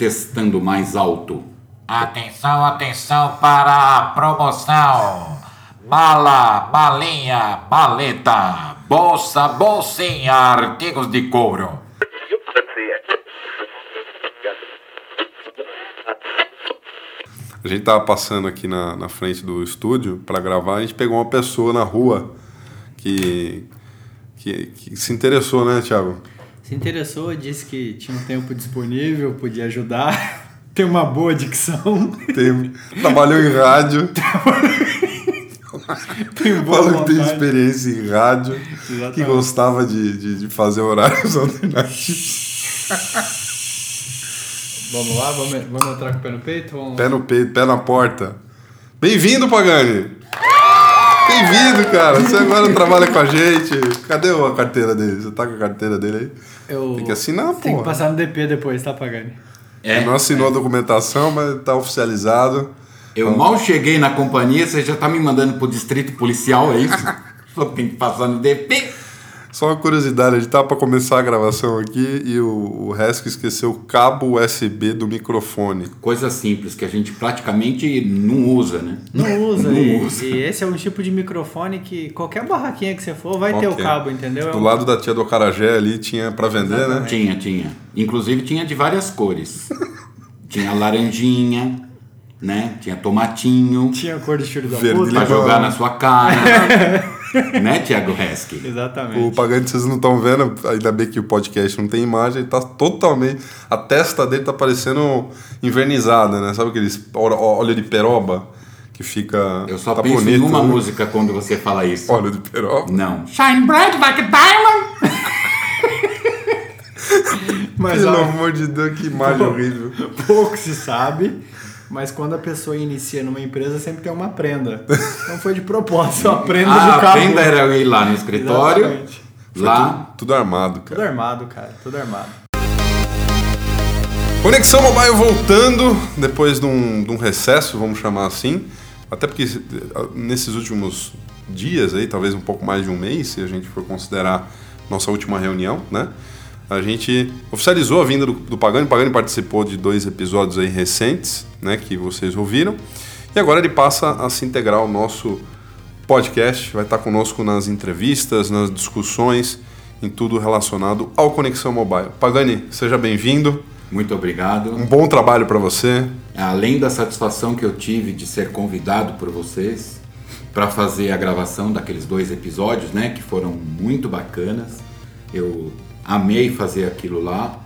Testando mais alto. Atenção, atenção para a promoção. Bala, balinha, baleta, bolsa, bolsinha, artigos de couro. A gente tava passando aqui na, na frente do estúdio para gravar, a gente pegou uma pessoa na rua que, que, que se interessou, né, Thiago? Se interessou, disse que tinha um tempo disponível, podia ajudar. Tem uma boa dicção. Tem, trabalhou em rádio, Tem boa falou que tem experiência em rádio, que Exatamente. gostava de, de, de fazer horários alternativos. Vamos lá, vamos, vamos entrar com o pé no peito? Vamos Pé no peito, pé na porta. Bem-vindo, Pagani! Bem-vindo, cara! Você agora trabalha com a gente. Cadê a carteira dele? Você tá com a carteira dele aí? Eu... Tem que assinar, Tem que pô. passar no DP depois, tá, Pagani? É, Não assinou a documentação, mas tá oficializado. eu mal cheguei na companhia, você já tá me mandando pro distrito policial, é isso? Falou que tem que passar no DP. Só uma curiosidade, a gente tá pra começar a gravação aqui e o, o Resco esqueceu o cabo USB do microfone. Coisa simples que a gente praticamente não usa, né? Não usa. Não e, usa. e esse é um tipo de microfone que qualquer barraquinha que você for vai ter o cabo, entendeu? É Do um- lado da tia do Acarajé ali tinha pra vender, né? Exatamente. Tinha, tinha. Inclusive tinha de várias cores. tinha laranjinha, né? Tinha tomatinho Tinha a cor do filho da puta. pra jogar na sua cara. né, Thiago Reski? Exatamente. O pagante vocês não estão vendo, ainda bem que o podcast não tem imagem, ele tá totalmente. A testa dele tá parecendo invernizada, né? Sabe aqueles óleo de peroba que fica. Eu só tá penso bonito, em uma né? música quando você fala isso. Óleo de peroba. Não. Shine bright like a diamond. Mas Pelo ó, amor de Deus, que imagem horrível. pouco se sabe, mas quando a pessoa inicia numa empresa sempre tem uma prenda. Não foi de propósito, a prenda Ah, do a cabo. prenda era eu ir lá no escritório. Exatamente. Lá. Tudo armado, Tudo cara. armado, cara. Tudo armado. Conexão Mobile voltando, depois de um, de um recesso, vamos chamar assim. Até porque eh, nesses últimos dias aí, talvez um pouco mais de um mês, se a gente for considerar nossa última reunião, né? A gente oficializou a vinda do, do Pagani. O Pagani participou de dois episódios aí recentes, né? Que vocês ouviram. E agora ele passa a se integrar ao nosso podcast. Vai estar conosco nas entrevistas, nas discussões, em tudo relacionado ao Conexão Mobile. Pagani, seja bem-vindo. Muito obrigado. Um bom trabalho para você. Além da satisfação que eu tive de ser convidado por vocês para fazer a gravação daqueles dois episódios, né, que foram muito bacanas. Eu amei fazer aquilo lá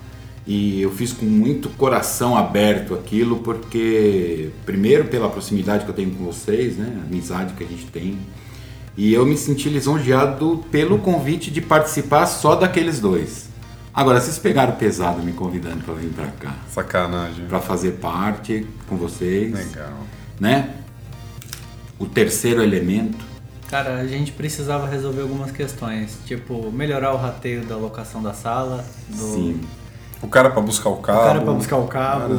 e eu fiz com muito coração aberto aquilo porque primeiro pela proximidade que eu tenho com vocês, né, a amizade que a gente tem. E eu me senti lisonjeado pelo convite de participar só daqueles dois. Agora, vocês pegaram pesado me convidando para vir para cá Sacanagem. para fazer parte com vocês, Legal. né? O terceiro elemento, Cara, a gente precisava resolver algumas questões, tipo melhorar o rateio da locação da sala, do sim. O cara para buscar o o cabo. cara pra buscar o cabo.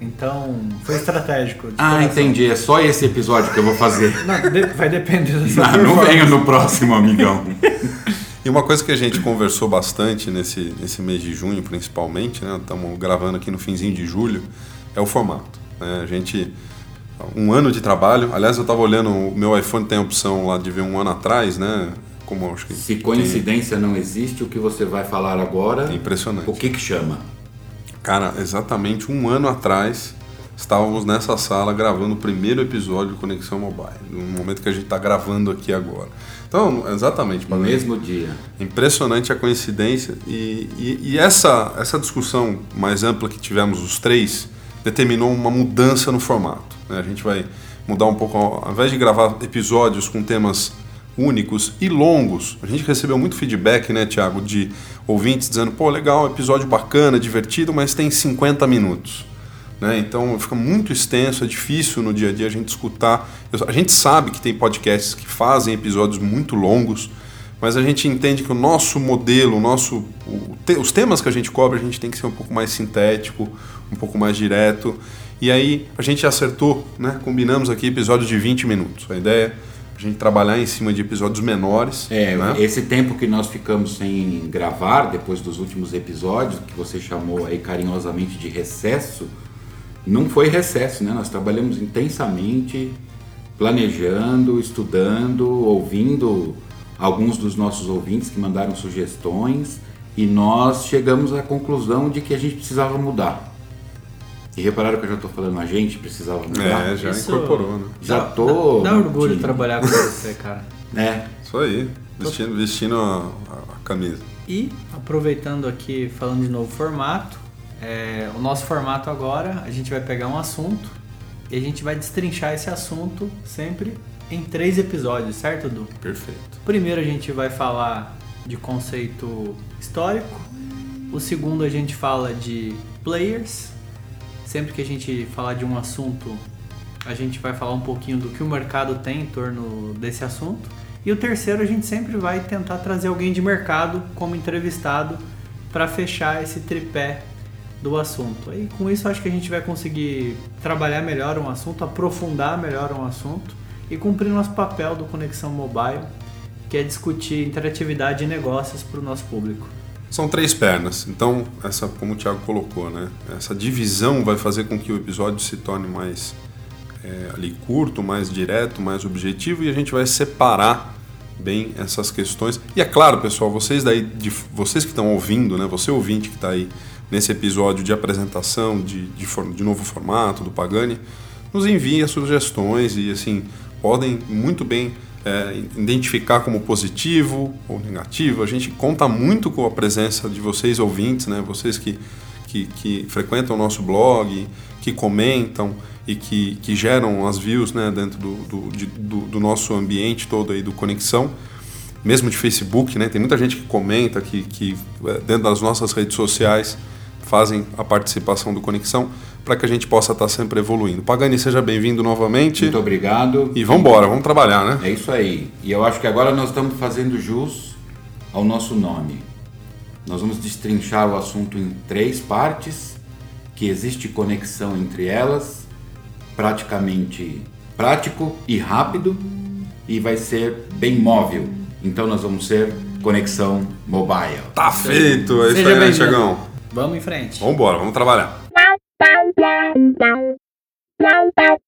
Então, foi estratégico. Ah, coração. entendi. É só esse episódio que eu vou fazer. Não, de- vai depender da sua não performance. venho no próximo, amigão. E uma coisa que a gente conversou bastante nesse, nesse mês de junho, principalmente, né? Estamos gravando aqui no finzinho de julho, é o formato. né? A gente. Um ano de trabalho. Aliás, eu estava olhando, o meu iPhone tem a opção lá de ver um ano atrás, né? Como eu acho que. Se coincidência não existe, o que você vai falar agora, É impressionante. o que que chama? Cara, exatamente um ano atrás, estávamos nessa sala gravando o primeiro episódio do Conexão Mobile, no momento que a gente está gravando aqui agora. Então, exatamente, No mesmo dia. Impressionante a coincidência e, e, e essa, essa discussão mais ampla que tivemos os três determinou uma mudança no formato. Né? A gente vai mudar um pouco, ao invés de gravar episódios com temas únicos e longos, a gente recebeu muito feedback, né, Tiago, de ouvintes dizendo, pô, legal, episódio bacana, divertido, mas tem 50 minutos. Né? Então fica muito extenso, é difícil no dia a dia a gente escutar. A gente sabe que tem podcasts que fazem episódios muito longos, mas a gente entende que o nosso modelo, o nosso, o te- os temas que a gente cobre, a gente tem que ser um pouco mais sintético, um pouco mais direto. E aí a gente acertou, né? combinamos aqui episódios de 20 minutos. A ideia é a gente trabalhar em cima de episódios menores. É, né? esse tempo que nós ficamos sem gravar, depois dos últimos episódios, que você chamou aí carinhosamente de recesso, não foi recesso, né? Nós trabalhamos intensamente, planejando, estudando, ouvindo alguns dos nossos ouvintes que mandaram sugestões e nós chegamos à conclusão de que a gente precisava mudar. E repararam que eu já estou falando a gente precisava mudar? É, já Isso- incorporou, né? Já Dá- tô. Dá, dá orgulho tímido. trabalhar com você, cara. É, Isso aí, vestindo, vestindo a, a camisa. E aproveitando aqui, falando de novo formato, é, o nosso formato agora, a gente vai pegar um assunto e a gente vai destrinchar esse assunto sempre em três episódios, certo, Du? Perfeito. Primeiro a gente vai falar de conceito histórico, o segundo a gente fala de players. Sempre que a gente falar de um assunto, a gente vai falar um pouquinho do que o mercado tem em torno desse assunto. E o terceiro a gente sempre vai tentar trazer alguém de mercado como entrevistado para fechar esse tripé do assunto. Aí com isso acho que a gente vai conseguir trabalhar melhor um assunto, aprofundar melhor um assunto e cumprir nosso papel do Conexão Mobile, que é discutir interatividade e negócios para o nosso público. São três pernas, então, essa, como o Thiago colocou, né? Essa divisão vai fazer com que o episódio se torne mais é, ali curto, mais direto, mais objetivo e a gente vai separar bem essas questões. E é claro, pessoal, vocês daí, de, vocês que estão ouvindo, né? Você ouvinte que está aí nesse episódio de apresentação de, de, de novo formato do Pagani, nos enviem as sugestões e assim podem muito bem é, identificar como positivo ou negativo. A gente conta muito com a presença de vocês ouvintes, né? Vocês que, que, que frequentam o nosso blog, que comentam e que, que geram as views né, dentro do, do, de- do, do nosso ambiente todo aí do Conexão mesmo de Facebook, né? Tem muita gente que comenta, que, que eh, dentro das nossas redes sociais fazem a participação do Conexão para que a gente possa estar sempre evoluindo. Pagani, seja bem-vindo novamente. muito obrigado. E vamos embora, vamos trabalhar, né? É isso aí. E eu acho que agora nós estamos fazendo jus ao nosso nome. Nós vamos destrinchar o assunto em três partes, que existe conexão entre elas, praticamente prático e rápido, e vai ser bem móvel. Então nós vamos ser conexão mobile. Tá feito, é isso aí, né? Vamos em frente. Vamos embora, vamos trabalhar. Lampad.